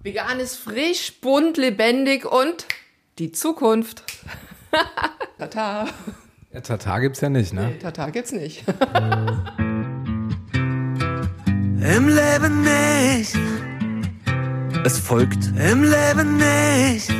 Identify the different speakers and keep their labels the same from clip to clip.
Speaker 1: Vegan ist frisch, bunt, lebendig und die Zukunft.
Speaker 2: Tata.
Speaker 3: Ja, Tata gibt's ja nicht, ne?
Speaker 2: Nee, Tata gibt's nicht.
Speaker 4: Im Leben nicht. Es folgt Im Leben nicht.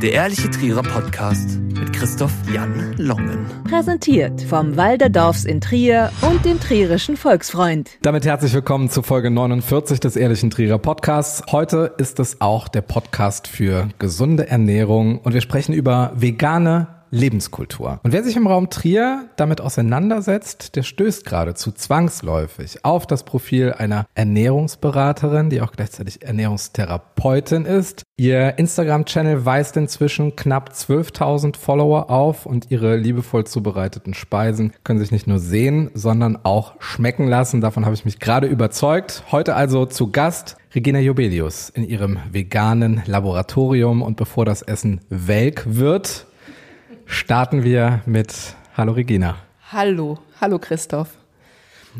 Speaker 4: Der ehrliche Trierer Podcast mit Christoph Jan Longen.
Speaker 5: Präsentiert vom Walderdorfs in Trier und dem Trierischen Volksfreund.
Speaker 3: Damit herzlich willkommen zu Folge 49 des Ehrlichen Trierer Podcasts. Heute ist es auch der Podcast für gesunde Ernährung und wir sprechen über vegane Lebenskultur. Und wer sich im Raum Trier damit auseinandersetzt, der stößt geradezu zwangsläufig auf das Profil einer Ernährungsberaterin, die auch gleichzeitig Ernährungstherapeutin ist. Ihr Instagram-Channel weist inzwischen knapp 12.000 Follower auf und ihre liebevoll zubereiteten Speisen können sich nicht nur sehen, sondern auch schmecken lassen. Davon habe ich mich gerade überzeugt. Heute also zu Gast Regina Jobelius in ihrem veganen Laboratorium und bevor das Essen welk wird, starten wir mit Hallo Regina.
Speaker 2: Hallo, hallo Christoph.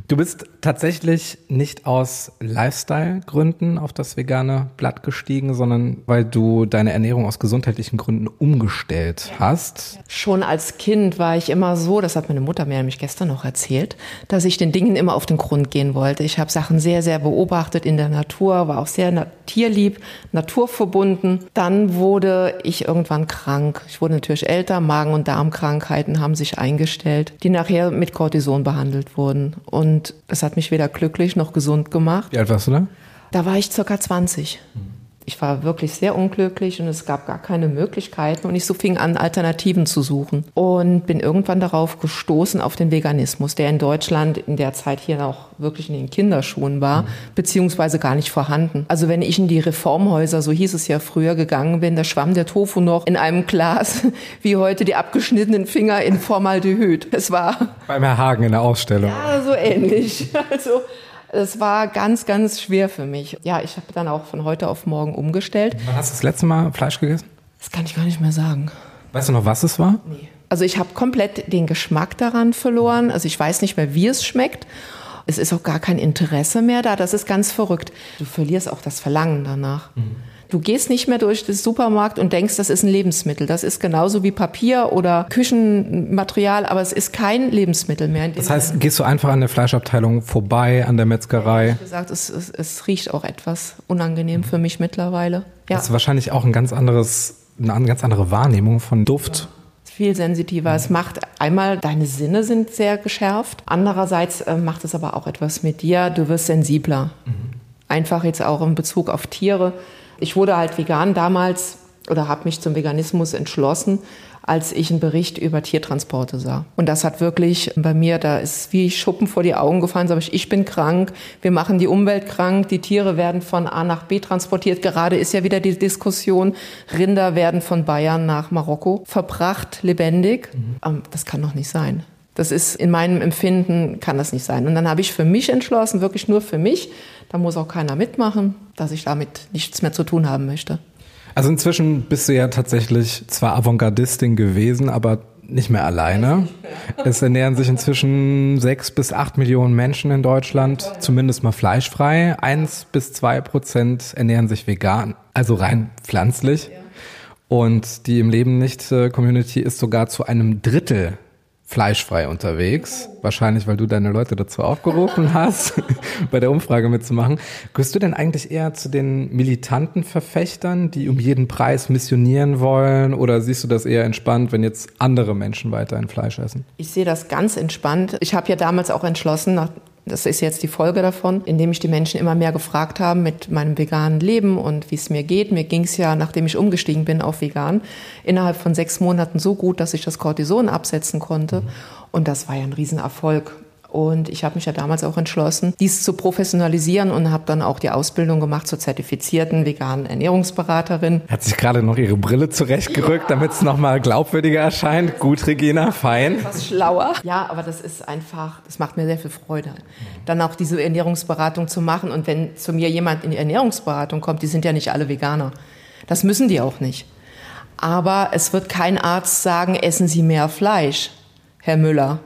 Speaker 3: Du bist tatsächlich nicht aus Lifestyle-Gründen auf das vegane Blatt gestiegen, sondern weil du deine Ernährung aus gesundheitlichen Gründen umgestellt hast.
Speaker 2: Schon als Kind war ich immer so, das hat meine Mutter mir nämlich gestern noch erzählt, dass ich den Dingen immer auf den Grund gehen wollte. Ich habe Sachen sehr, sehr beobachtet in der Natur, war auch sehr tierlieb, naturverbunden. Dann wurde ich irgendwann krank. Ich wurde natürlich älter, Magen- und Darmkrankheiten haben sich eingestellt, die nachher mit Cortison behandelt wurden. Und das hat mich weder glücklich noch gesund gemacht.
Speaker 3: Wie alt warst du da?
Speaker 2: Da war ich circa 20. Ich war wirklich sehr unglücklich und es gab gar keine Möglichkeiten und ich so fing an, Alternativen zu suchen und bin irgendwann darauf gestoßen auf den Veganismus, der in Deutschland in der Zeit hier noch wirklich in den Kinderschuhen war, beziehungsweise gar nicht vorhanden. Also wenn ich in die Reformhäuser, so hieß es ja früher, gegangen bin, da schwamm der Tofu noch in einem Glas, wie heute die abgeschnittenen Finger in Formaldehyd. Es war...
Speaker 3: Beim Herr Hagen in der Ausstellung.
Speaker 2: Ja, so ähnlich. Also es war ganz, ganz schwer für mich. Ja, ich habe dann auch von heute auf morgen umgestellt.
Speaker 3: Wann hast du das letzte Mal Fleisch gegessen?
Speaker 2: Das kann ich gar nicht mehr sagen.
Speaker 3: Weißt du noch, was es war?
Speaker 2: Nee. Also ich habe komplett den Geschmack daran verloren. Also ich weiß nicht mehr, wie es schmeckt. Es ist auch gar kein Interesse mehr da. Das ist ganz verrückt. Du verlierst auch das Verlangen danach. Mhm. Du gehst nicht mehr durch den Supermarkt und denkst, das ist ein Lebensmittel. Das ist genauso wie Papier oder Küchenmaterial, aber es ist kein Lebensmittel mehr.
Speaker 3: Das heißt, gehst du einfach an der Fleischabteilung vorbei, an der Metzgerei?
Speaker 2: Ich gesagt, es, es, es riecht auch etwas unangenehm für mich mittlerweile.
Speaker 3: Ja. Das ist wahrscheinlich auch ein ganz anderes, eine ganz andere Wahrnehmung von Duft. Ja
Speaker 2: viel sensitiver. Es macht einmal, deine Sinne sind sehr geschärft. Andererseits äh, macht es aber auch etwas mit dir. Du wirst sensibler. Mhm. Einfach jetzt auch in Bezug auf Tiere. Ich wurde halt vegan damals oder habe mich zum Veganismus entschlossen, als ich einen Bericht über Tiertransporte sah. Und das hat wirklich bei mir, da ist wie Schuppen vor die Augen gefallen, sage ich, ich bin krank, wir machen die Umwelt krank, die Tiere werden von A nach B transportiert. Gerade ist ja wieder die Diskussion, Rinder werden von Bayern nach Marokko verbracht, lebendig. Mhm. Das kann doch nicht sein. Das ist in meinem Empfinden, kann das nicht sein. Und dann habe ich für mich entschlossen, wirklich nur für mich, da muss auch keiner mitmachen, dass ich damit nichts mehr zu tun haben möchte.
Speaker 3: Also inzwischen bist du ja tatsächlich zwar Avantgardistin gewesen, aber nicht mehr alleine. Es ernähren sich inzwischen sechs bis acht Millionen Menschen in Deutschland, zumindest mal fleischfrei. Eins bis zwei Prozent ernähren sich vegan, also rein pflanzlich. Und die im Leben nicht Community ist sogar zu einem Drittel fleischfrei unterwegs. Wahrscheinlich, weil du deine Leute dazu aufgerufen hast, bei der Umfrage mitzumachen. Gehörst du denn eigentlich eher zu den militanten Verfechtern, die um jeden Preis missionieren wollen? Oder siehst du das eher entspannt, wenn jetzt andere Menschen weiterhin Fleisch essen?
Speaker 2: Ich sehe das ganz entspannt. Ich habe ja damals auch entschlossen, nach, das ist jetzt die Folge davon, indem ich die Menschen immer mehr gefragt habe mit meinem veganen Leben und wie es mir geht. Mir ging es ja, nachdem ich umgestiegen bin auf vegan, innerhalb von sechs Monaten so gut, dass ich das Cortison absetzen konnte. Und das war ja ein Riesenerfolg. Und ich habe mich ja damals auch entschlossen, dies zu professionalisieren und habe dann auch die Ausbildung gemacht zur zertifizierten veganen Ernährungsberaterin.
Speaker 3: Hat sich gerade noch ihre Brille zurechtgerückt, ja. damit es nochmal glaubwürdiger erscheint. Gut, Regina, fein.
Speaker 2: Etwas schlauer. Ja, aber das ist einfach, das macht mir sehr viel Freude. Dann auch diese Ernährungsberatung zu machen. Und wenn zu mir jemand in die Ernährungsberatung kommt, die sind ja nicht alle Veganer. Das müssen die auch nicht. Aber es wird kein Arzt sagen, essen Sie mehr Fleisch, Herr Müller,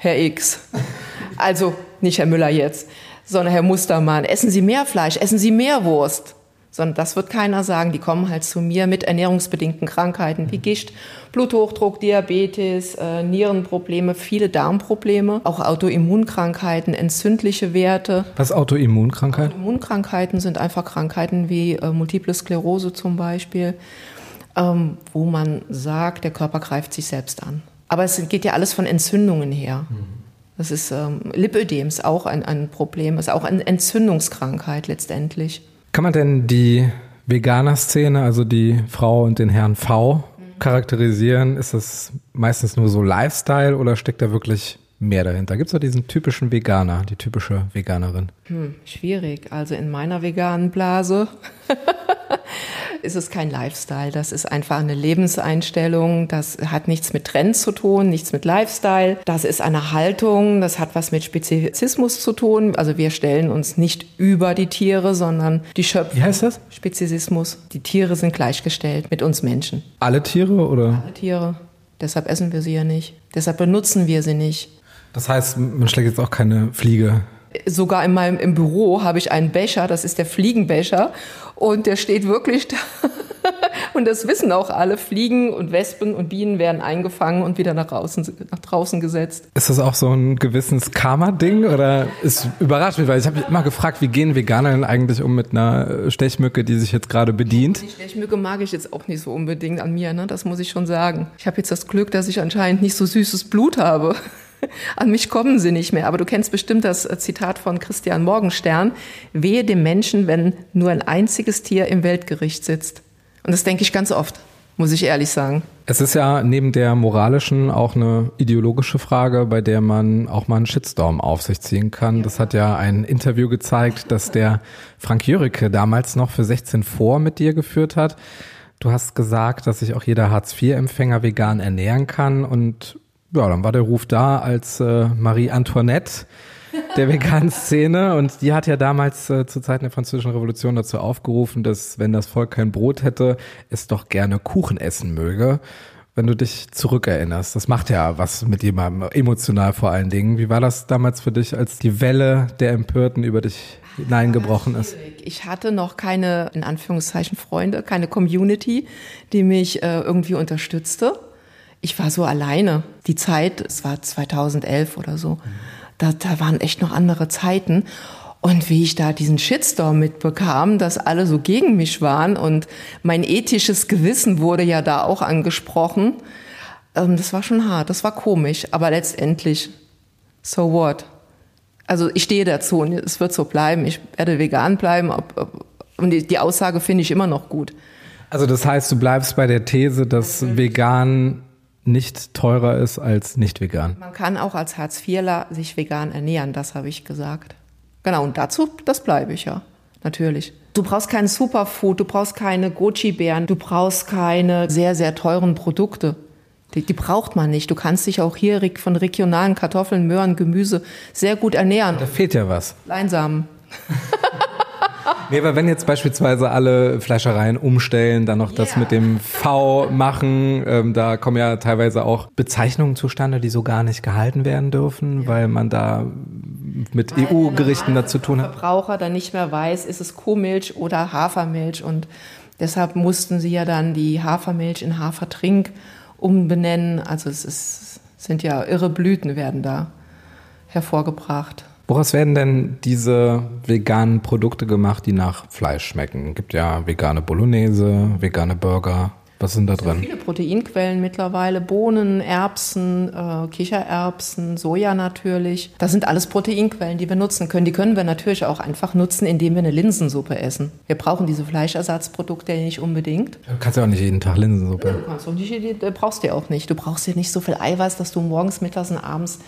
Speaker 2: Herr X. Also nicht Herr Müller jetzt, sondern Herr Mustermann. Essen Sie mehr Fleisch, essen Sie mehr Wurst. sondern das wird keiner sagen. Die kommen halt zu mir mit ernährungsbedingten Krankheiten wie Gicht, Bluthochdruck, Diabetes, äh, Nierenprobleme, viele Darmprobleme, auch Autoimmunkrankheiten, entzündliche Werte.
Speaker 3: Was ist Autoimmunkrankheit?
Speaker 2: Immunkrankheiten sind einfach Krankheiten wie äh, Multiple Sklerose zum Beispiel, ähm, wo man sagt, der Körper greift sich selbst an. Aber es geht ja alles von Entzündungen her. Das ist ähm, Lipödem ist auch ein, ein Problem, ist auch eine Entzündungskrankheit letztendlich.
Speaker 3: Kann man denn die Veganer-Szene, also die Frau und den Herrn V, charakterisieren? Ist das meistens nur so Lifestyle oder steckt da wirklich mehr dahinter? Gibt es da diesen typischen Veganer, die typische Veganerin?
Speaker 2: Hm, schwierig. Also in meiner veganen Blase ist es kein Lifestyle. Das ist einfach eine Lebenseinstellung. Das hat nichts mit Trends zu tun, nichts mit Lifestyle. Das ist eine Haltung. Das hat was mit Spezizismus zu tun. Also wir stellen uns nicht über die Tiere, sondern die Schöpfung.
Speaker 3: Wie heißt das?
Speaker 2: Spezizismus. Die Tiere sind gleichgestellt mit uns Menschen.
Speaker 3: Alle Tiere oder?
Speaker 2: Alle Tiere. Deshalb essen wir sie ja nicht. Deshalb benutzen wir sie nicht.
Speaker 3: Das heißt, man schlägt jetzt auch keine Fliege.
Speaker 2: Sogar in meinem im Büro habe ich einen Becher, das ist der Fliegenbecher und der steht wirklich da. Und das wissen auch alle. Fliegen und Wespen und Bienen werden eingefangen und wieder nach draußen, nach draußen gesetzt.
Speaker 3: Ist das auch so ein gewissens Karma-Ding oder ist überrascht mich, weil ich habe mich immer gefragt, wie gehen Veganer denn eigentlich um mit einer Stechmücke, die sich jetzt gerade bedient?
Speaker 2: Die Stechmücke mag ich jetzt auch nicht so unbedingt an mir, ne? das muss ich schon sagen. Ich habe jetzt das Glück, dass ich anscheinend nicht so süßes Blut habe. An mich kommen sie nicht mehr. Aber du kennst bestimmt das Zitat von Christian Morgenstern. Wehe dem Menschen, wenn nur ein einziges Tier im Weltgericht sitzt. Und das denke ich ganz oft, muss ich ehrlich sagen.
Speaker 3: Es ist ja neben der moralischen auch eine ideologische Frage, bei der man auch mal einen Shitstorm auf sich ziehen kann. Das hat ja ein Interview gezeigt, das der Frank Jüricke damals noch für 16 vor mit dir geführt hat. Du hast gesagt, dass sich auch jeder Hartz-IV-Empfänger vegan ernähren kann und ja, dann war der Ruf da als äh, Marie Antoinette der veganen Szene und die hat ja damals äh, zu Zeiten der Französischen Revolution dazu aufgerufen, dass wenn das Volk kein Brot hätte, es doch gerne Kuchen essen möge. Wenn du dich zurückerinnerst, das macht ja was mit jemandem, emotional vor allen Dingen. Wie war das damals für dich, als die Welle der Empörten über dich hineingebrochen ist?
Speaker 2: Ich hatte noch keine, in Anführungszeichen, Freunde, keine Community, die mich äh, irgendwie unterstützte. Ich war so alleine. Die Zeit, es war 2011 oder so, da, da waren echt noch andere Zeiten. Und wie ich da diesen Shitstorm mitbekam, dass alle so gegen mich waren und mein ethisches Gewissen wurde ja da auch angesprochen, ähm, das war schon hart, das war komisch, aber letztendlich, so what? Also ich stehe dazu und es wird so bleiben, ich werde vegan bleiben und die, die Aussage finde ich immer noch gut.
Speaker 3: Also das heißt, du bleibst bei der These, dass vegan nicht teurer ist als nicht vegan.
Speaker 2: Man kann auch als Hartz-IVler sich vegan ernähren, das habe ich gesagt. Genau, und dazu, das bleibe ich ja, natürlich. Du brauchst kein Superfood, du brauchst keine Goji-Beeren, du brauchst keine sehr, sehr teuren Produkte. Die, die braucht man nicht. Du kannst dich auch hier von regionalen Kartoffeln, Möhren, Gemüse sehr gut ernähren.
Speaker 3: Da fehlt ja was.
Speaker 2: Leinsamen.
Speaker 3: Nee, aber wenn jetzt beispielsweise alle Fleischereien umstellen, dann noch das
Speaker 2: Ja.
Speaker 3: mit dem V machen, ähm, da kommen ja teilweise auch Bezeichnungen zustande, die so gar nicht gehalten werden dürfen, weil man da mit EU-Gerichten da zu tun hat.
Speaker 2: Verbraucher dann nicht mehr weiß, ist es Kuhmilch oder Hafermilch und deshalb mussten sie ja dann die Hafermilch in Hafertrink umbenennen. Also es ist, sind ja irre Blüten werden da hervorgebracht.
Speaker 3: Woraus werden denn diese veganen Produkte gemacht, die nach Fleisch schmecken? Gibt ja vegane Bolognese, vegane Burger. Was sind da drin?
Speaker 2: Viele Proteinquellen mittlerweile, Bohnen, Erbsen, äh, Kichererbsen, Soja natürlich. Das sind alles Proteinquellen, die wir nutzen können. Die können wir natürlich auch einfach nutzen, indem wir eine Linsensuppe essen. Wir brauchen diese Fleischersatzprodukte nicht unbedingt.
Speaker 3: Du kannst ja auch nicht jeden Tag Linsensuppe.
Speaker 2: Du kannst auch nicht, brauchst du ja auch nicht. Du brauchst ja nicht so viel Eiweiß, dass du morgens, mittags und abends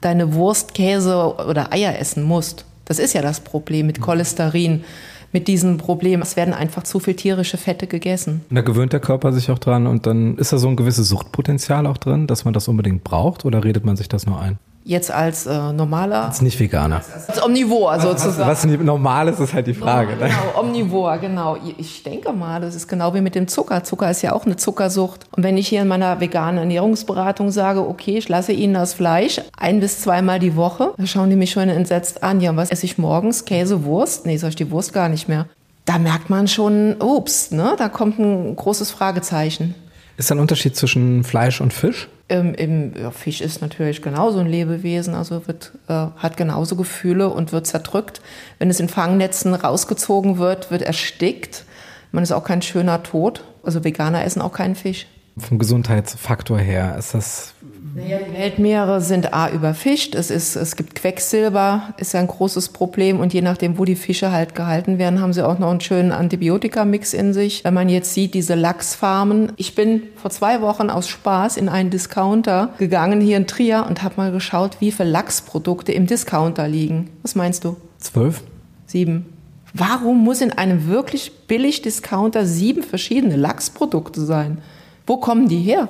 Speaker 2: deine Wurst, Käse oder Eier essen musst. Das ist ja das Problem mit Cholesterin, mit diesem Problem. Es werden einfach zu viel tierische Fette gegessen.
Speaker 3: Und da gewöhnt der Körper sich auch dran und dann ist da so ein gewisses Suchtpotenzial auch drin, dass man das unbedingt braucht oder redet man sich das nur ein?
Speaker 2: Jetzt als äh, normaler,
Speaker 3: Als nicht Veganer.
Speaker 2: als Omnivor sozusagen.
Speaker 3: Was nicht normal ist, ist halt die Frage. Ne?
Speaker 2: Genau, Omnivor, genau. Ich denke mal, das ist genau wie mit dem Zucker. Zucker ist ja auch eine Zuckersucht. Und wenn ich hier in meiner veganen Ernährungsberatung sage, okay, ich lasse Ihnen das Fleisch ein bis zweimal die Woche, dann schauen die mich schon entsetzt an. Ja, was esse ich morgens? Käse, Wurst? Nee, sag ich die Wurst gar nicht mehr. da merkt man schon, ups, ne? da kommt ein großes Fragezeichen.
Speaker 3: Ist da ein Unterschied zwischen Fleisch und Fisch?
Speaker 2: Ähm, im, ja, Fisch ist natürlich genauso ein Lebewesen, also wird, äh, hat genauso Gefühle und wird zerdrückt. Wenn es in Fangnetzen rausgezogen wird, wird erstickt. Man ist auch kein schöner Tod. Also Veganer essen auch keinen Fisch.
Speaker 3: Vom Gesundheitsfaktor her ist das.
Speaker 2: Naja, die Weltmeere sind A überfischt, es, ist, es gibt Quecksilber, ist ja ein großes Problem und je nachdem, wo die Fische halt gehalten werden, haben sie auch noch einen schönen Antibiotikamix in sich. Wenn man jetzt sieht, diese Lachsfarmen. Ich bin vor zwei Wochen aus Spaß in einen Discounter gegangen hier in Trier und habe mal geschaut, wie viele Lachsprodukte im Discounter liegen. Was meinst du?
Speaker 3: Zwölf?
Speaker 2: Sieben. Warum muss in einem wirklich billig Discounter sieben verschiedene Lachsprodukte sein? Wo kommen die her?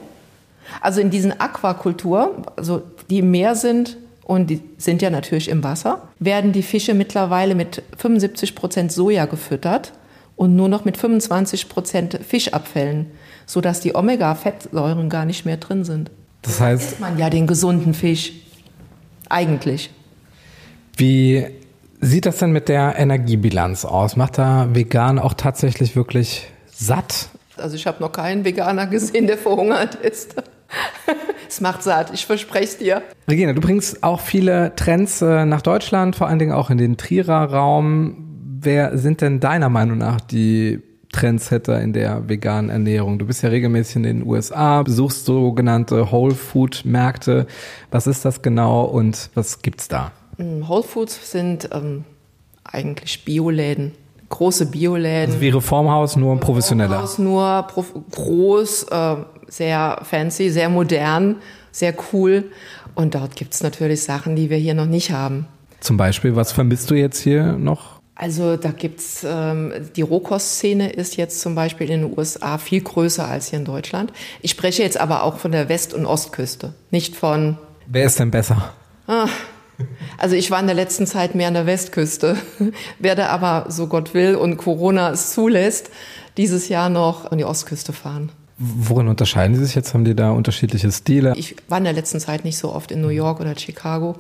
Speaker 2: Also in diesen Aquakultur, also die im Meer sind und die sind ja natürlich im Wasser, werden die Fische mittlerweile mit 75 Prozent Soja gefüttert und nur noch mit 25 Prozent Fischabfällen, sodass die Omega-Fettsäuren gar nicht mehr drin sind.
Speaker 3: Das heißt,
Speaker 2: Isst man ja den gesunden Fisch. Eigentlich.
Speaker 3: wie sieht das denn mit der Energiebilanz aus? Macht da vegan auch tatsächlich wirklich satt?
Speaker 2: Also ich habe noch keinen Veganer gesehen, der verhungert ist. Es macht satt, ich verspreche es dir.
Speaker 3: Regina, du bringst auch viele Trends äh, nach Deutschland, vor allen Dingen auch in den Trierer Raum. Wer sind denn deiner Meinung nach die Trendsetter in der veganen Ernährung? Du bist ja regelmäßig in den USA, besuchst sogenannte Whole Food Märkte. Was ist das genau und was gibt's da?
Speaker 2: Mm, Whole Foods sind ähm, eigentlich Bioläden, große Bioläden.
Speaker 3: Also wie Reformhaus, nur professioneller.
Speaker 2: Haus nur prof- groß, äh, sehr fancy, sehr modern, sehr cool. Und dort gibt's natürlich Sachen, die wir hier noch nicht haben.
Speaker 3: Zum Beispiel, was vermisst du jetzt hier noch?
Speaker 2: Also da gibt's ähm, die Rohkostszene ist jetzt zum Beispiel in den USA viel größer als hier in Deutschland. Ich spreche jetzt aber auch von der West- und Ostküste, nicht von
Speaker 3: Wer ist denn besser?
Speaker 2: Also ich war in der letzten Zeit mehr an der Westküste, werde aber, so Gott will und Corona es zulässt, dieses Jahr noch an die Ostküste fahren.
Speaker 3: Worin unterscheiden die sich jetzt? Haben die da unterschiedliche Stile?
Speaker 2: Ich war in der letzten Zeit nicht so oft in New York oder Chicago.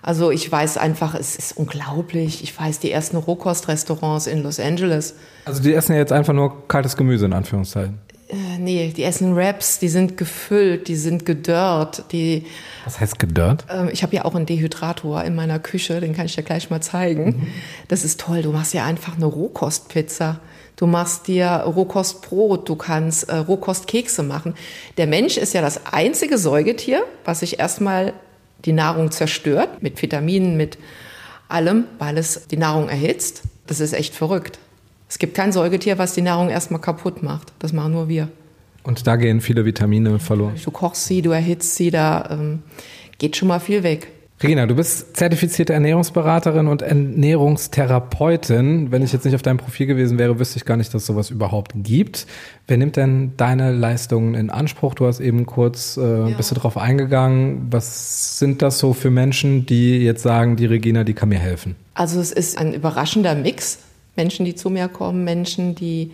Speaker 2: Also ich weiß einfach, es ist unglaublich. Ich weiß die ersten Rohkostrestaurants in Los Angeles.
Speaker 3: Also die essen ja jetzt einfach nur kaltes Gemüse in Anführungszeichen.
Speaker 2: Äh, nee, die essen Wraps, die sind gefüllt, die sind gedörrt, die
Speaker 3: Was heißt gedörrt?
Speaker 2: Ähm, Ich habe ja auch einen Dehydrator in meiner Küche, den kann ich dir gleich mal zeigen. Das ist toll. Du machst ja einfach eine Rohkostpizza. Du machst dir Rohkostbrot, du kannst äh, Rohkostkekse machen. Der Mensch ist ja das einzige Säugetier, was sich erstmal die Nahrung zerstört, mit Vitaminen, mit allem, weil es die Nahrung erhitzt. Das ist echt verrückt. Es gibt kein Säugetier, was die Nahrung erstmal kaputt macht. Das machen nur wir.
Speaker 3: Und da gehen viele Vitamine verloren.
Speaker 2: Du kochst sie, du erhitzt sie, da ähm, geht schon mal viel weg.
Speaker 3: Regina, du bist zertifizierte Ernährungsberaterin und Ernährungstherapeutin. Wenn ich jetzt nicht auf deinem Profil gewesen wäre, wüsste ich gar nicht, dass sowas überhaupt gibt. Wer nimmt denn deine Leistungen in Anspruch? Du hast eben kurz, äh, bist du drauf eingegangen. Was sind das so für Menschen, die jetzt sagen, die Regina, die kann mir helfen?
Speaker 2: Also es ist ein überraschender Mix. Menschen, die zu mir kommen, Menschen, die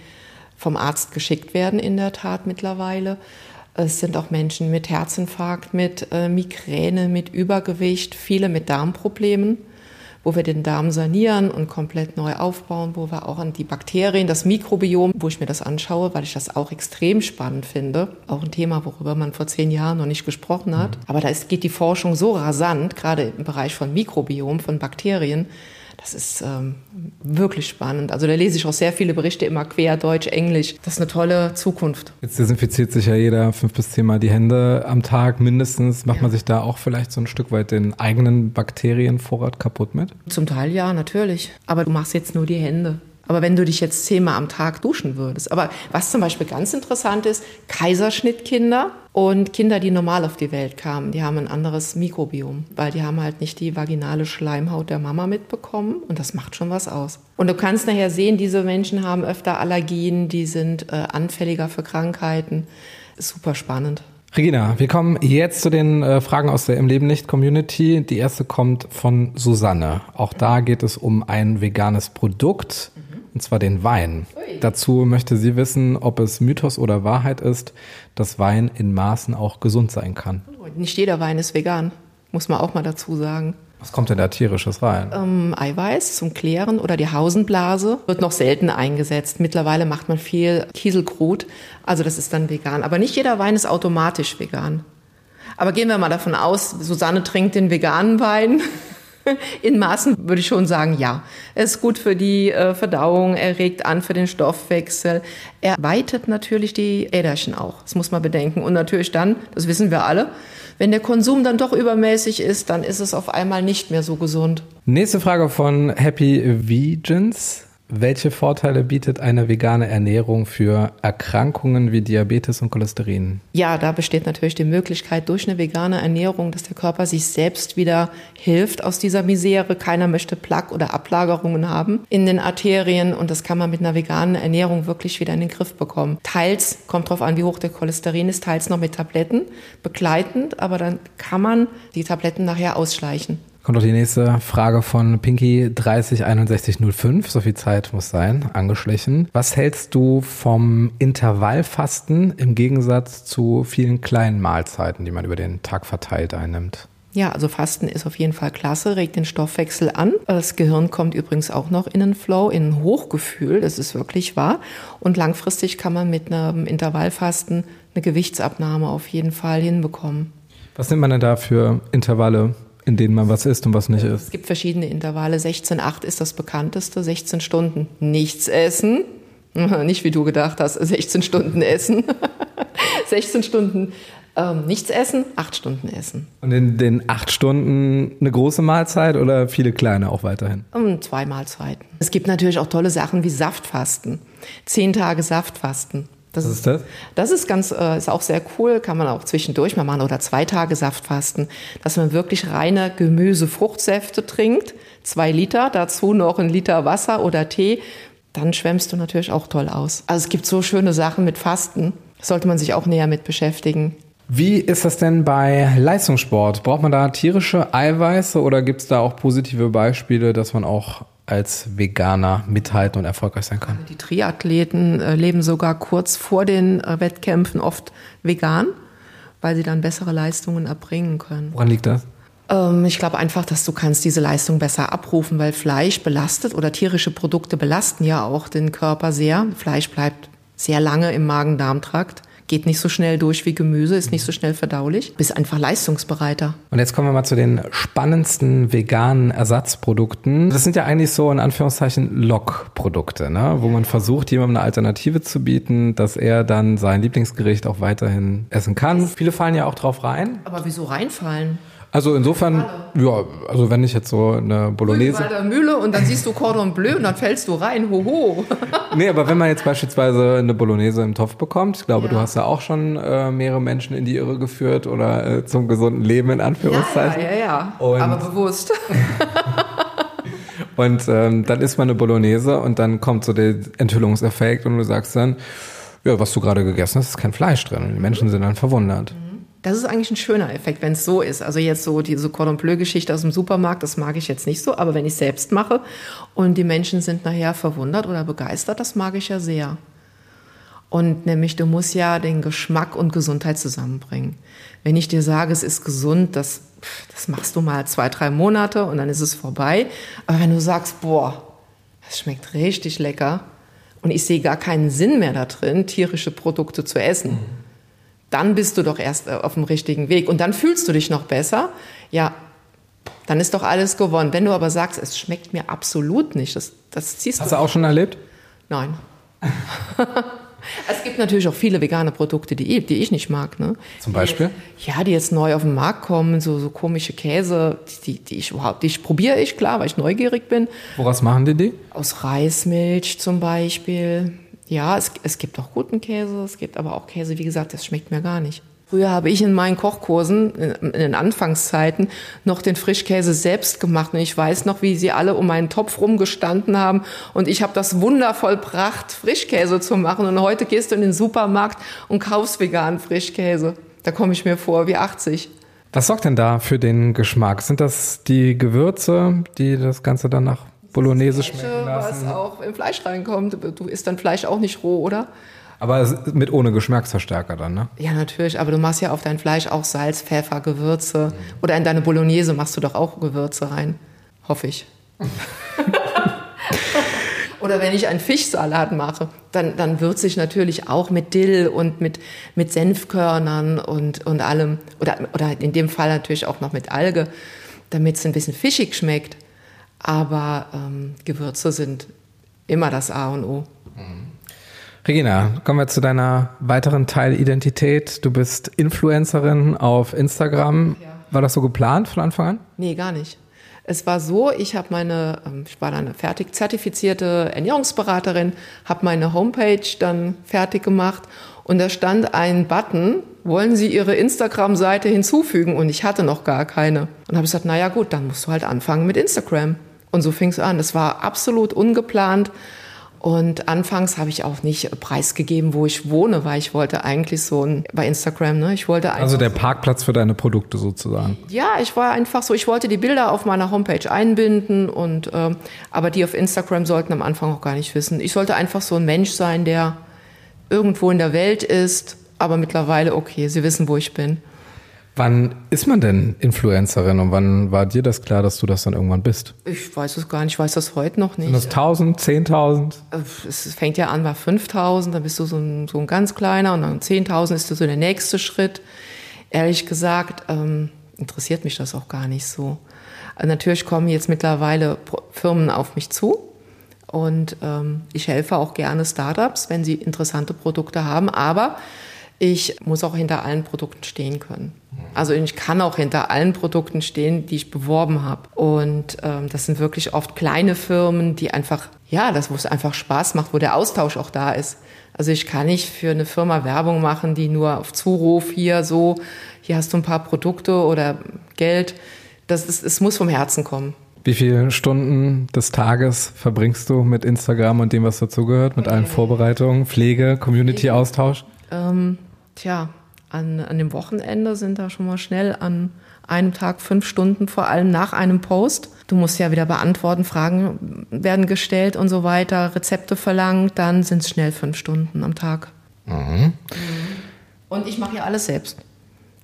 Speaker 2: vom Arzt geschickt werden, in der Tat mittlerweile. Es sind auch Menschen mit Herzinfarkt, mit äh, Migräne, mit Übergewicht, viele mit Darmproblemen, wo wir den Darm sanieren und komplett neu aufbauen, wo wir auch an die Bakterien, das Mikrobiom, wo ich mir das anschaue, weil ich das auch extrem spannend finde. Auch ein Thema, worüber man vor zehn Jahren noch nicht gesprochen hat. Aber da ist, geht die Forschung so rasant, gerade im Bereich von Mikrobiom, von Bakterien. Das ist ähm, wirklich spannend. Also da lese ich auch sehr viele Berichte immer quer, Deutsch, Englisch. Das ist eine tolle Zukunft.
Speaker 3: Jetzt desinfiziert sich ja jeder fünf bis zehnmal die Hände am Tag mindestens. Macht man sich da auch vielleicht so ein Stück weit den eigenen Bakterienvorrat kaputt mit?
Speaker 2: Zum Teil ja, natürlich. Aber du machst jetzt nur die Hände. Aber wenn du dich jetzt zehnmal am Tag duschen würdest. Aber was zum Beispiel ganz interessant ist, Kaiserschnittkinder und Kinder, die normal auf die Welt kamen, die haben ein anderes Mikrobiom, weil die haben halt nicht die vaginale Schleimhaut der Mama mitbekommen und das macht schon was aus. Und du kannst nachher sehen, diese Menschen haben öfter Allergien, die sind äh, anfälliger für Krankheiten. Ist super spannend.
Speaker 3: Regina, wir kommen jetzt zu den äh, Fragen aus der Im Leben nicht Community. Die erste kommt von Susanne. Auch da geht es um ein veganes Produkt, und zwar den Wein. Dazu möchte sie wissen, ob es Mythos oder Wahrheit ist, dass Wein in Maßen auch gesund sein kann.
Speaker 2: Und nicht jeder Wein ist vegan, muss man auch mal dazu sagen.
Speaker 3: Was kommt denn da tierisches rein?
Speaker 2: Ähm, Eiweiß zum Klären oder die Hausenblase wird noch selten eingesetzt. Mittlerweile macht man viel Kieselkrut, also das ist dann vegan. Aber nicht jeder Wein ist automatisch vegan. Aber gehen wir mal davon aus, Susanne trinkt den veganen Wein. In Maßen würde ich schon sagen, ja. Er ist gut für die äh, Verdauung, er regt an für den Stoffwechsel. Er weitet natürlich die Äderchen auch. Das muss man bedenken. Und natürlich dann, das wissen wir alle, wenn der Konsum dann doch übermäßig ist, dann ist es auf einmal nicht mehr so gesund.
Speaker 3: Nächste Frage von Happy Vegans. Welche Vorteile bietet eine vegane Ernährung für Erkrankungen wie Diabetes und Cholesterin?
Speaker 2: Ja, da besteht natürlich die Möglichkeit durch eine vegane Ernährung, dass der Körper sich selbst wieder hilft aus dieser Misere. Keiner möchte Plaque oder Ablagerungen haben in den Arterien und das kann man mit einer veganen Ernährung wirklich wieder in den Griff bekommen. Teils kommt drauf an, wie hoch der Cholesterin ist, teils noch mit Tabletten begleitend, aber dann kann man die Tabletten nachher ausschleichen.
Speaker 3: Kommt noch die nächste Frage von Pinky 306105. So viel Zeit muss sein, angeschlichen. Was hältst du vom Intervallfasten im Gegensatz zu vielen kleinen Mahlzeiten, die man über den Tag verteilt einnimmt?
Speaker 2: Ja, also Fasten ist auf jeden Fall klasse, regt den Stoffwechsel an. Das Gehirn kommt übrigens auch noch in einen Flow, in ein Hochgefühl, das ist wirklich wahr. Und langfristig kann man mit einem Intervallfasten eine Gewichtsabnahme auf jeden Fall hinbekommen.
Speaker 3: Was nimmt man denn da für Intervalle? In denen man was isst und was nicht isst?
Speaker 2: Es gibt verschiedene Intervalle. 16,8 ist das bekannteste. 16 Stunden nichts essen. Nicht wie du gedacht hast, 16 Stunden essen. 16 Stunden ähm, nichts essen, 8 Stunden essen.
Speaker 3: Und in den 8 Stunden eine große Mahlzeit oder viele kleine auch weiterhin?
Speaker 2: Um, zwei Mahlzeiten. Es gibt natürlich auch tolle Sachen wie Saftfasten. Zehn Tage Saftfasten.
Speaker 3: Das Was ist das?
Speaker 2: Das ist ganz, äh, ist auch sehr cool, kann man auch zwischendurch mal machen oder zwei Tage Saftfasten, dass man wirklich reine Gemüse, Fruchtsäfte trinkt, zwei Liter, dazu noch ein Liter Wasser oder Tee, dann schwemmst du natürlich auch toll aus. Also es gibt so schöne Sachen mit Fasten, sollte man sich auch näher mit beschäftigen.
Speaker 3: Wie ist das denn bei Leistungssport? Braucht man da tierische Eiweiße oder gibt es da auch positive Beispiele, dass man auch als Veganer mithalten und erfolgreich sein kann.
Speaker 2: Die Triathleten äh, leben sogar kurz vor den äh, Wettkämpfen oft vegan, weil sie dann bessere Leistungen erbringen können.
Speaker 3: Woran liegt das?
Speaker 2: Ähm, ich glaube einfach, dass du kannst diese Leistung besser abrufen, weil Fleisch belastet oder tierische Produkte belasten ja auch den Körper sehr. Fleisch bleibt sehr lange im Magen-Darm-Trakt geht nicht so schnell durch wie Gemüse, ist nicht so schnell verdaulich, bist einfach leistungsbereiter.
Speaker 3: Und jetzt kommen wir mal zu den spannendsten veganen Ersatzprodukten. Das sind ja eigentlich so in Anführungszeichen Lockprodukte, ne? wo man versucht, jemandem eine Alternative zu bieten, dass er dann sein Lieblingsgericht auch weiterhin essen kann. Viele fallen ja auch drauf rein.
Speaker 2: Aber wieso reinfallen?
Speaker 3: Also insofern, ja, also wenn ich jetzt so eine Bolognese.
Speaker 2: Bei der Mühle und dann siehst du Cordon Bleu und dann fällst du rein, hoho.
Speaker 3: nee, aber wenn man jetzt beispielsweise eine Bolognese im Topf bekommt, ich glaube, ja. du hast ja auch schon äh, mehrere Menschen in die Irre geführt oder äh, zum gesunden Leben in Anführungszeichen.
Speaker 2: Ja, ja, ja, ja. Und aber bewusst.
Speaker 3: und ähm, dann isst man eine Bolognese und dann kommt so der Enthüllungseffekt und du sagst dann, ja, was du gerade gegessen hast, ist kein Fleisch drin. Und die Menschen sind dann verwundert. Mhm.
Speaker 2: Das ist eigentlich ein schöner Effekt, wenn es so ist. Also jetzt so diese Cordon Bleu-Geschichte aus dem Supermarkt, das mag ich jetzt nicht so, aber wenn ich selbst mache und die Menschen sind nachher verwundert oder begeistert, das mag ich ja sehr. Und nämlich, du musst ja den Geschmack und Gesundheit zusammenbringen. Wenn ich dir sage, es ist gesund, das, das machst du mal zwei, drei Monate und dann ist es vorbei. Aber wenn du sagst, boah, das schmeckt richtig lecker und ich sehe gar keinen Sinn mehr da drin, tierische Produkte zu essen. Mhm dann bist du doch erst äh, auf dem richtigen Weg und dann fühlst du dich noch besser. Ja, dann ist doch alles gewonnen. Wenn du aber sagst, es schmeckt mir absolut nicht, das, das ziehst
Speaker 3: Hast du. Hast du auch schon erlebt?
Speaker 2: Nein. es gibt natürlich auch viele vegane Produkte, die, die ich nicht mag. Ne?
Speaker 3: Zum Beispiel?
Speaker 2: Die, ja, die jetzt neu auf den Markt kommen, so, so komische Käse, die, die ich überhaupt, die ich probiere ich, klar, weil ich neugierig bin.
Speaker 3: Woraus machen die die?
Speaker 2: Aus Reismilch zum Beispiel. Ja, es, es gibt auch guten Käse, es gibt aber auch Käse, wie gesagt, das schmeckt mir gar nicht. Früher habe ich in meinen Kochkursen in den Anfangszeiten noch den Frischkäse selbst gemacht und ich weiß noch, wie sie alle um meinen Topf rumgestanden haben und ich habe das wundervoll vollbracht, Frischkäse zu machen und heute gehst du in den Supermarkt und kaufst veganen Frischkäse. Da komme ich mir vor wie 80.
Speaker 3: Was sorgt denn da für den Geschmack? Sind das die Gewürze, die das Ganze dann nach Bolognese schmecken lassen.
Speaker 2: Was auch im Fleisch reinkommt. Du isst dann Fleisch auch nicht roh, oder?
Speaker 3: Aber mit ohne Geschmacksverstärker dann, ne?
Speaker 2: Ja, natürlich, aber du machst ja auf dein Fleisch auch Salz, Pfeffer, Gewürze. Oder in deine Bolognese machst du doch auch Gewürze rein. Hoffe ich. Oder wenn ich einen Fischsalat mache, dann, dann würze ich natürlich auch mit Dill und mit, mit Senfkörnern und, und allem. Oder, oder in dem Fall natürlich auch noch mit Alge, damit es ein bisschen fischig schmeckt. Aber ähm, Gewürze sind immer das A und O.
Speaker 3: Regina, kommen wir zu deiner weiteren Teilidentität. Du bist Influencerin auf Instagram. War das so geplant von Anfang an?
Speaker 2: Nee, gar nicht. Es war so, ich habe meine, ähm, ich war dann eine fertig zertifizierte Ernährungsberaterin, habe meine Homepage dann fertig gemacht und da stand ein Button, wollen Sie Ihre Instagram-Seite hinzufügen? Und ich hatte noch gar keine. Und habe gesagt, naja gut, dann musst du halt anfangen mit Instagram. Und so fing es an. Es war absolut ungeplant. Und anfangs habe ich auch nicht preisgegeben, wo ich wohne, weil ich wollte eigentlich so ein, bei Instagram, ne, ich wollte
Speaker 3: Also der Parkplatz für deine Produkte sozusagen.
Speaker 2: ja, ich war einfach so, ich wollte die Bilder auf meiner Homepage einbinden und ähm, aber die auf Instagram sollten am Anfang auch gar nicht wissen. Ich sollte einfach so ein Mensch sein, der irgendwo in der Welt ist, aber mittlerweile okay, sie wissen, wo ich bin.
Speaker 3: Wann ist man denn Influencerin und wann war dir das klar, dass du das dann irgendwann bist?
Speaker 2: Ich weiß es gar nicht, ich weiß das heute noch
Speaker 3: Sind das
Speaker 2: nicht.
Speaker 3: 1000, 10.000?
Speaker 2: Äh, Es fängt ja an bei 5000, dann bist du so ein, so ein ganz kleiner und dann 10.000 ist so der nächste Schritt. Ehrlich gesagt, ähm, interessiert mich das auch gar nicht so. Also natürlich kommen jetzt mittlerweile Firmen auf mich zu und ähm, ich helfe auch gerne Startups, wenn sie interessante Produkte haben, aber ich muss auch hinter allen Produkten stehen können. Also ich kann auch hinter allen Produkten stehen, die ich beworben habe. Und ähm, das sind wirklich oft kleine Firmen, die einfach, ja, das, wo es einfach Spaß macht, wo der Austausch auch da ist. Also ich kann nicht für eine Firma Werbung machen, die nur auf Zuruf hier so, hier hast du ein paar Produkte oder Geld. Das ist, es muss vom Herzen kommen.
Speaker 3: Wie viele Stunden des Tages verbringst du mit Instagram und dem, was dazugehört, mit allen Vorbereitungen, Pflege, Community-Austausch?
Speaker 2: Ähm, tja, an, an dem Wochenende sind da schon mal schnell an einem Tag fünf Stunden, vor allem nach einem Post. Du musst ja wieder beantworten, Fragen werden gestellt und so weiter, Rezepte verlangt, dann sind es schnell fünf Stunden am Tag. Mhm. Und ich mache ja alles selbst.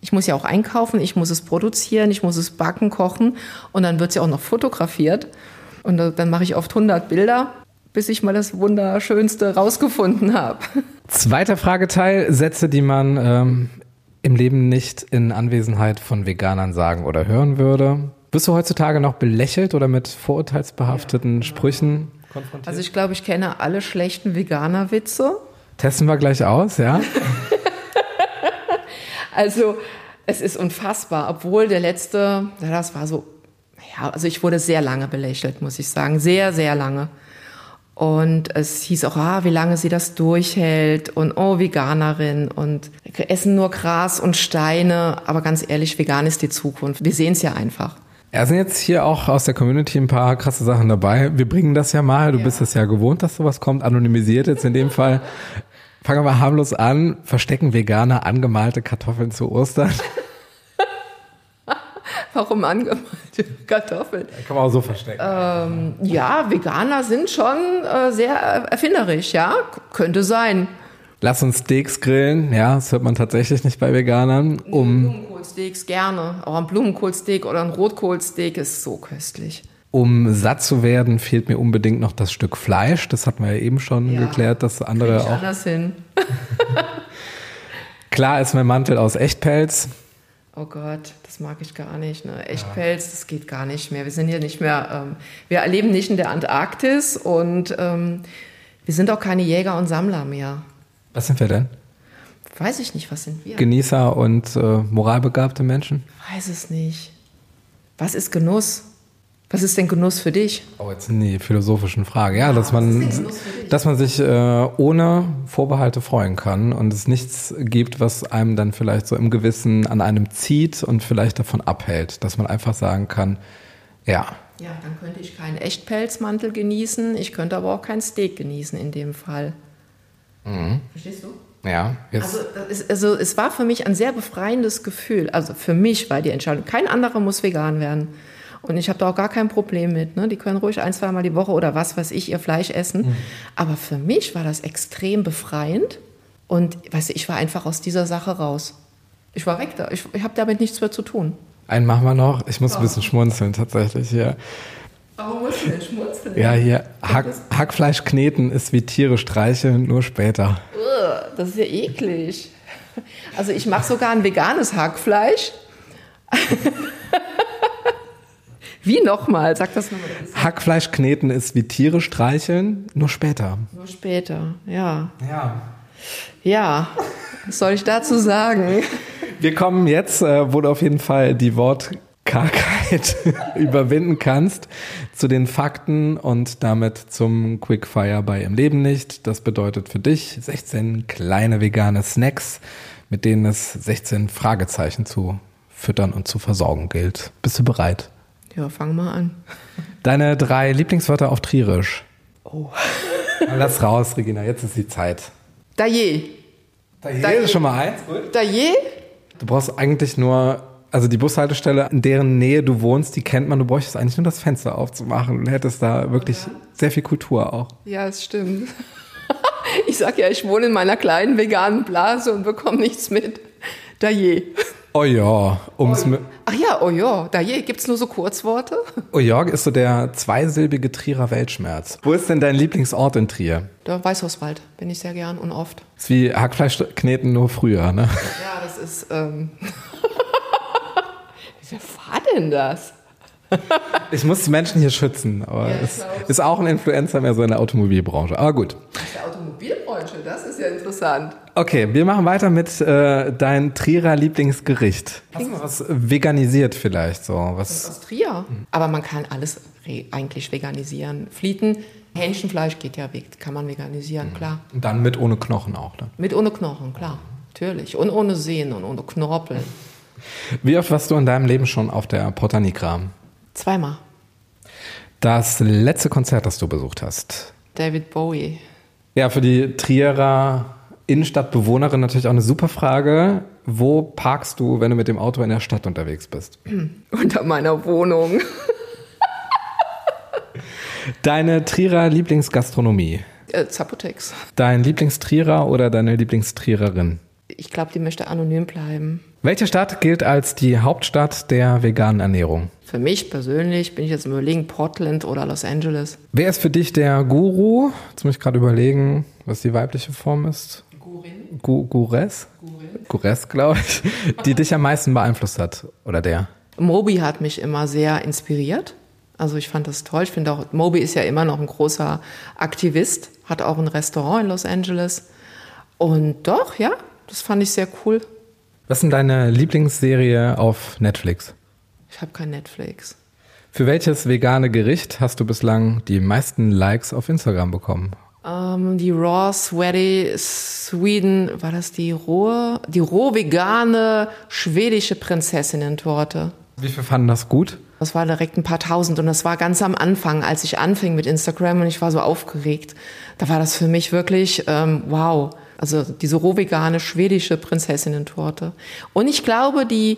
Speaker 2: Ich muss ja auch einkaufen, ich muss es produzieren, ich muss es backen, kochen und dann wird es ja auch noch fotografiert. Und da- dann mache ich oft 100 Bilder, bis ich mal das Wunderschönste rausgefunden habe.
Speaker 3: Zweiter Frageteil, Sätze, die man ähm, im Leben nicht in Anwesenheit von Veganern sagen oder hören würde. Wirst du heutzutage noch belächelt oder mit vorurteilsbehafteten Sprüchen konfrontiert?
Speaker 2: Also ich glaube, ich kenne alle schlechten Veganer-Witze.
Speaker 3: Testen wir gleich aus, ja?
Speaker 2: Also es ist unfassbar, obwohl der letzte, ja, das war so, ja, also ich wurde sehr lange belächelt, muss ich sagen, sehr, sehr lange. Und es hieß auch, ah, wie lange sie das durchhält und oh, Veganerin und essen nur Gras und Steine. Aber ganz ehrlich, vegan ist die Zukunft. Wir sehen es ja einfach.
Speaker 3: Ja, sind jetzt hier auch aus der Community ein paar krasse Sachen dabei. Wir bringen das ja mal, du bist es ja gewohnt, dass sowas kommt, anonymisiert jetzt in dem Fall. Fangen wir harmlos an. Verstecken Veganer angemalte Kartoffeln zu Ostern?
Speaker 2: Warum angemalte Kartoffeln?
Speaker 3: Kann man auch so verstecken.
Speaker 2: Ja, Veganer sind schon äh, sehr erfinderisch, ja, K könnte sein.
Speaker 3: Lass uns Steaks grillen. Ja, das hört man tatsächlich nicht bei Veganern. Um,
Speaker 2: Blumenkohlsteaks gerne. Auch ein Blumenkohlsteak oder ein Rotkohlsteak ist so köstlich.
Speaker 3: um satt zu werden, fehlt mir unbedingt noch das Stück Fleisch. Das hatten wir ja eben schon
Speaker 2: Ja.
Speaker 3: geklärt, dass andere
Speaker 2: Ich
Speaker 3: auch.
Speaker 2: anders hin.
Speaker 3: Klar ist mein Mantel aus Echtpelz.
Speaker 2: Oh Gott, das mag ich gar nicht. Ne? Echtpelz, das geht gar nicht mehr. Wir sind hier nicht mehr, ähm, wir erleben nicht in der Antarktis und ähm, wir sind auch keine Jäger und Sammler mehr.
Speaker 3: Was sind wir denn?
Speaker 2: Weiß ich nicht, was sind wir?
Speaker 3: Genießer und äh, moralbegabte Menschen?
Speaker 2: Weiß es nicht. Was ist Genuss? Was ist denn Genuss für dich?
Speaker 3: Oh, jetzt sind die philosophischen Fragen. Ja, dass man,
Speaker 2: für dich?
Speaker 3: dass man sich äh, ohne Vorbehalte freuen kann und es nichts gibt, was einem dann vielleicht so im Gewissen an einem zieht und vielleicht davon abhält. Dass man einfach sagen kann, ja,
Speaker 2: Ja, dann könnte ich keinen Echtpelzmantel genießen, ich könnte aber auch kein Steak genießen in dem Fall. Verstehst du?
Speaker 3: ja.
Speaker 2: Also, ist, also es war für mich ein sehr befreiendes Gefühl. Also für mich war die Entscheidung, kein anderer muss vegan werden. Und ich habe da auch gar kein Problem mit. Ne? Die können ruhig ein, zweimal die Woche oder was weiß ich, ihr Fleisch essen. Aber für mich war das extrem befreiend, Und weißt du, ich war einfach aus dieser Sache raus. Ich war weg da. Ich, ich habe damit nichts mehr zu tun.
Speaker 3: Einen machen wir noch. Ich muss ein bisschen schmunzeln tatsächlich hier.
Speaker 2: Warum musst du denn schmunzeln?
Speaker 3: Ja, hier. Hack, Hackfleisch kneten ist wie Tiere streicheln, nur später.
Speaker 2: Ugh, Das ist ja eklig. Also ich mache sogar ein veganes Hackfleisch. Wie nochmal? Sag das nochmal.
Speaker 3: Hackfleisch kneten ist wie Tiere streicheln, nur später.
Speaker 2: Nur später, ja.
Speaker 3: Ja.
Speaker 2: Ja, was soll ich dazu sagen?
Speaker 3: Wir kommen jetzt, äh, wo du auf jeden Fall die Wortkargheit überwinden kannst, zu den Fakten und damit zum Quickfire bei Im Leben nicht. Das bedeutet für dich 16 kleine vegane Snacks, mit denen es 16 Fragezeichen zu füttern und zu versorgen gilt. Bist du bereit?
Speaker 2: Ja, fang mal an.
Speaker 3: Deine drei Lieblingswörter auf Trierisch. Oh. Lass raus, Regina, jetzt ist die Zeit.
Speaker 2: Daje.
Speaker 3: Da hier ist schon mal eins. Gut.
Speaker 2: Daje?
Speaker 3: Du brauchst eigentlich nur, also die Bushaltestelle, in deren Nähe du wohnst, die kennt man. Du bräuchtest eigentlich nur das Fenster aufzumachen und hättest da wirklich sehr viel Kultur auch.
Speaker 2: Ja, es stimmt. Ich sag ja, ich wohne in meiner kleinen veganen Blase und bekomme nichts mit. Daje.
Speaker 3: Oh ja, ums Mi-
Speaker 2: Ach ja, oh ja, Daje. Gibt's nur so Kurzworte?
Speaker 3: Oh ja, ist so der zweisilbige Trierer Weltschmerz. Wo ist denn dein Lieblingsort in Trier?
Speaker 2: Der Weißhauswald bin ich sehr gern und oft.
Speaker 3: Ist wie Hackfleisch kneten nur früher, ne?
Speaker 2: Ja, das ist. Ähm Wer war denn das?
Speaker 3: Ich muss die Menschen hier schützen, aber
Speaker 2: Ja,
Speaker 3: es ist auch ein Influencer mehr so in der Automobilbranche. Aber gut.
Speaker 2: Der Automobilbranche, das ist ja interessant.
Speaker 3: Okay, wir machen weiter mit äh, dein Trierer Lieblingsgericht. Hast du was veganisiert vielleicht so? Was?
Speaker 2: Aus Trier. Aber man kann alles eigentlich veganisieren. Flieten, Hähnchenfleisch geht ja weg, kann man veganisieren, klar.
Speaker 3: Und dann mit ohne Knochen auch. Ne?
Speaker 2: Mit ohne Knochen, klar. Natürlich. Und ohne Sehnen und ohne Knorpel.
Speaker 3: Wie oft warst du in deinem Leben schon auf der Porta Nigra?
Speaker 2: Zweimal.
Speaker 3: Das letzte Konzert, das du besucht hast.
Speaker 2: David Bowie.
Speaker 3: Ja, für die Trierer Innenstadtbewohnerin natürlich auch eine super Frage. Wo parkst du, wenn du mit dem Auto in der Stadt unterwegs bist?
Speaker 2: Unter meiner Wohnung.
Speaker 3: Deine Trierer Lieblingsgastronomie?
Speaker 2: Äh, Zapotex.
Speaker 3: Dein Lieblingstrierer oder deine Lieblingstriererin?
Speaker 2: Ich glaube, die möchte anonym bleiben.
Speaker 3: Welche Stadt gilt als die Hauptstadt der veganen Ernährung?
Speaker 2: Für mich persönlich bin ich jetzt am überlegen, Portland oder Los Angeles.
Speaker 3: Wer ist für dich der Guru? Jetzt muss ich gerade überlegen, was die weibliche Form ist.
Speaker 2: Gurin.
Speaker 3: Gu Gures? Gures, glaube ich. Die dich am meisten beeinflusst hat. Oder der?
Speaker 2: Moby hat mich immer sehr inspiriert. Also ich fand das toll. Ich finde auch, Moby ist ja immer noch ein großer Aktivist, hat auch ein Restaurant in Los Angeles. Und doch, ja, das fand ich sehr cool.
Speaker 3: Was ist denn deine Lieblingsserie auf Netflix?
Speaker 2: Ich habe kein Netflix.
Speaker 3: Für welches vegane Gericht hast du bislang die meisten Likes auf Instagram bekommen?
Speaker 2: Ähm, die Raw Sweaty Sweden, war das die rohe, die roh vegane schwedische Prinzessinnen-Torte.
Speaker 3: Wie viele fanden das gut?
Speaker 2: Das war direkt ein paar tausend und das war ganz am Anfang, als ich anfing mit Instagram und ich war so aufgeregt. Da war das für mich wirklich ähm, wow. Also diese rohvegane schwedische Prinzessinnen-Torte. Und ich glaube, die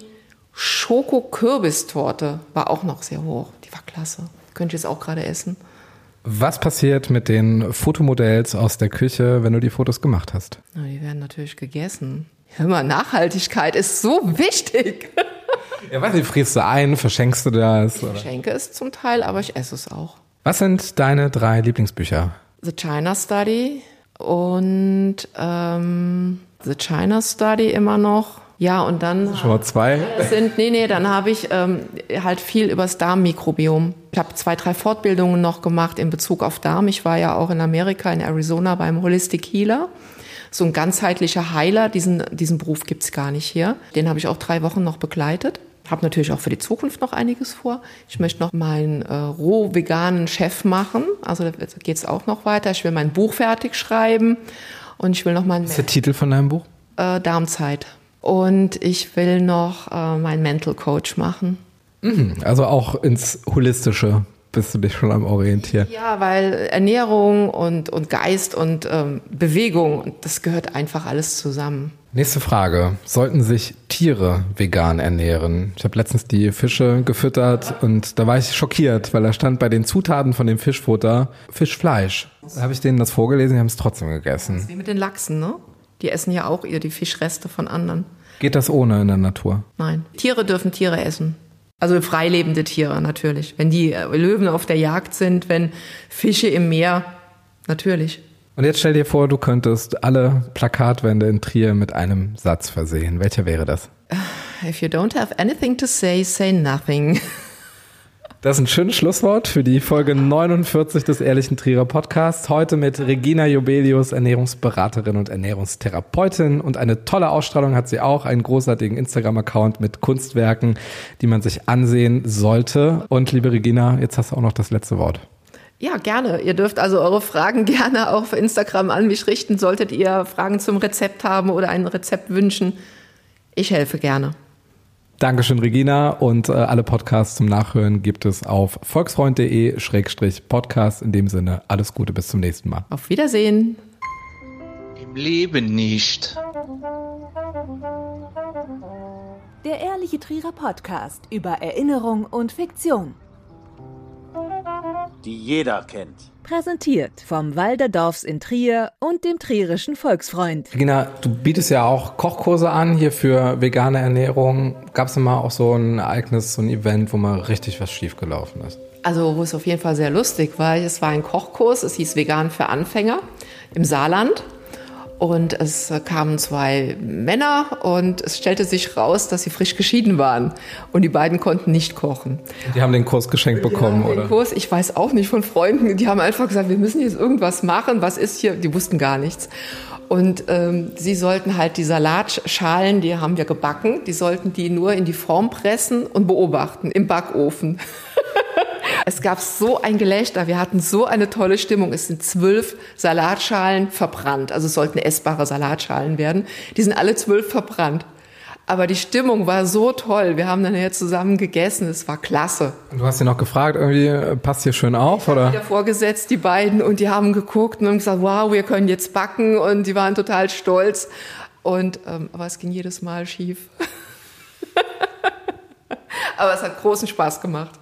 Speaker 2: Schoko-Kürbistorte war auch noch sehr hoch. Die war klasse. Könnte ich jetzt auch gerade essen.
Speaker 3: Was passiert mit den Fotomodells aus der Küche, wenn du die Fotos gemacht hast?
Speaker 2: Na, die werden natürlich gegessen. Hör mal, Nachhaltigkeit ist so wichtig.
Speaker 3: Ja, weiß nicht, frierst du ein, verschenkst du das?
Speaker 2: Ich
Speaker 3: Oder?
Speaker 2: schenke es zum Teil, aber ich esse es auch.
Speaker 3: Was sind deine drei Lieblingsbücher?
Speaker 2: The China Study und ähm, The China Study immer noch. Ja, und dann
Speaker 3: Schon mal zwei.
Speaker 2: sind, nee, nee, dann habe ich ähm, halt viel über das Darmmikrobiom. Ich habe zwei, drei Fortbildungen noch gemacht in Bezug auf Darm. Ich war ja auch in Amerika, in Arizona beim Holistic Healer. So ein ganzheitlicher Heiler, diesen, diesen Beruf gibt's gar nicht hier. Den habe ich auch drei Wochen noch begleitet. Habe natürlich auch für die Zukunft noch einiges vor. Ich möchte noch meinen äh, roh veganen Chef machen. Also da geht's auch noch weiter. Ich will mein Buch fertig schreiben und ich will noch mein
Speaker 3: Was ist der Titel von deinem Buch?
Speaker 2: äh, Darmzeit. Und ich will noch äh, meinen Mental Coach machen.
Speaker 3: Also auch ins Holistische bist du dich schon am Orientieren.
Speaker 2: Ja, weil Ernährung und, und Geist und ähm, Bewegung, und das gehört einfach alles zusammen.
Speaker 3: Nächste Frage. Sollten sich Tiere vegan ernähren? Ich habe letztens die Fische gefüttert und da war ich schockiert, weil da stand bei den Zutaten von dem Fischfutter Fischfleisch. Da habe ich denen das vorgelesen, die haben es trotzdem gegessen.
Speaker 2: Wie mit den Lachsen, ne? Die essen ja auch ihr die Fischreste von anderen.
Speaker 3: Geht das ohne in der Natur?
Speaker 2: Nein. Tiere dürfen Tiere essen. Also freilebende Tiere natürlich. Wenn die äh, Löwen auf der Jagd sind, wenn Fische im Meer, natürlich.
Speaker 3: Und jetzt stell dir vor, du könntest alle Plakatwände in Trier mit einem Satz versehen. Welcher wäre das?
Speaker 2: If you don't have anything to say, say nothing.
Speaker 3: Das ist ein schönes Schlusswort für die Folge 49 des Ehrlichen Trierer Podcasts. Heute mit Regina Jobelius, Ernährungsberaterin und Ernährungstherapeutin. Und eine tolle Ausstrahlung hat sie auch, einen großartigen Instagram-Account mit Kunstwerken, die man sich ansehen sollte. Und liebe Regina, jetzt hast du auch noch das letzte Wort.
Speaker 2: Ja, gerne. Ihr dürft also eure Fragen gerne auf Instagram an mich richten. Solltet ihr Fragen zum Rezept haben oder ein Rezept wünschen, ich helfe gerne.
Speaker 3: Dankeschön, Regina. Und äh, alle Podcasts zum Nachhören gibt es auf volksfreund.de-podcast. In dem Sinne, alles Gute, bis zum nächsten Mal.
Speaker 2: Auf Wiedersehen.
Speaker 6: Im Leben nicht.
Speaker 5: Der Ehrliche Trierer Podcast über Erinnerung und Fiktion.
Speaker 7: Die jeder kennt.
Speaker 5: Präsentiert vom Walderdorfs in Trier und dem Trierischen Volksfreund.
Speaker 3: Regina, du bietest ja auch Kochkurse an hier für vegane Ernährung. Gab es mal auch so ein Ereignis, so ein Event, wo mal richtig was schiefgelaufen ist?
Speaker 2: Also, wo es auf jeden Fall sehr lustig war, es war ein Kochkurs, es hieß Vegan für Anfänger im Saarland. Und es kamen zwei Männer und es stellte sich raus, dass sie frisch geschieden waren. Und die beiden konnten nicht kochen.
Speaker 3: Die haben den Kurs geschenkt bekommen,
Speaker 2: den
Speaker 3: oder?
Speaker 2: Kurs, ich weiß auch nicht von Freunden, die haben einfach gesagt, wir müssen jetzt irgendwas machen. Was ist hier? Die wussten gar nichts. Und ähm, sie sollten halt die Salatschalen, die haben wir gebacken, die sollten die nur in die Form pressen und beobachten im Backofen. es gab so ein Gelächter, wir hatten so eine tolle Stimmung. Es sind zwölf Salatschalen verbrannt, also es sollten essbare Salatschalen werden. Die sind alle zwölf verbrannt. Aber die Stimmung war so toll. Wir haben dann ja zusammen gegessen. Es war klasse.
Speaker 3: Und du hast sie noch gefragt, irgendwie äh, passt hier schön auf, oder?
Speaker 2: Wieder vorgesetzt, die beiden, und die haben geguckt und haben gesagt, wow, wir können jetzt backen. Und die waren total stolz. Und, ähm, aber es ging jedes Mal schief. aber es hat großen Spaß gemacht.